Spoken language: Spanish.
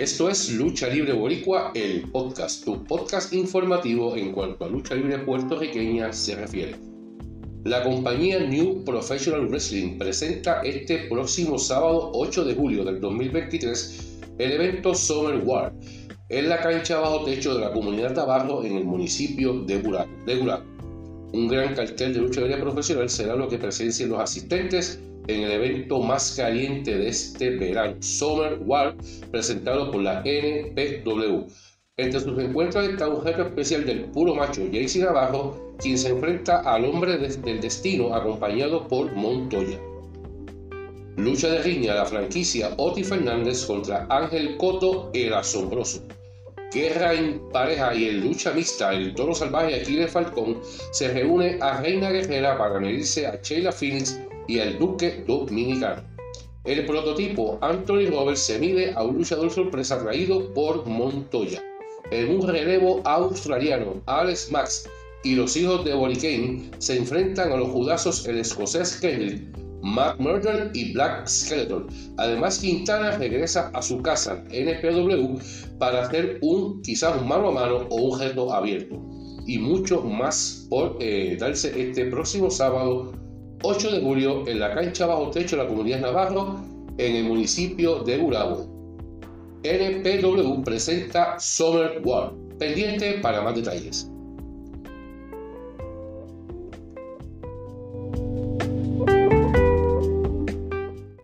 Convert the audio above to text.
Esto es Lucha Libre Boricua, el podcast, tu podcast informativo en cuanto a lucha libre puertorriqueña se refiere. La compañía New Professional Wrestling presenta este próximo sábado 8 de julio del 2023 el evento Summer War en la cancha bajo techo de la comunidad Tabarro en el municipio de Buraco. Un gran cartel de lucha libre profesional será lo que presencien los asistentes en el evento más caliente de este verano, Summer War, presentado por la NPW. Entre sus encuentros está un jefe especial del puro macho, Jaycee Navarro, quien se enfrenta al hombre del destino acompañado por Montoya. Lucha de riña la franquicia Oti Fernández contra Ángel Coto el Asombroso. Guerra en pareja y en lucha mixta, el toro salvaje Aquiles Falcón se reúne a Reina Guerrera para medirse a Sheila Phoenix y el Duque Dominicano. El prototipo Anthony Roberts se mide a un luchador sorpresa traído por Montoya. En un relevo australiano, Alex Max y los hijos de Kane se enfrentan a los judazos el escocés Kendrick, Matt Murder y Black Skeleton. Además, Quintana regresa a su casa NPW para hacer un quizás un mano a mano o un reto abierto. Y mucho más por eh, darse este próximo sábado 8 de julio en la cancha bajo techo de la comunidad Navarro en el municipio de Gurabo. NPW presenta Summer War. Pendiente para más detalles.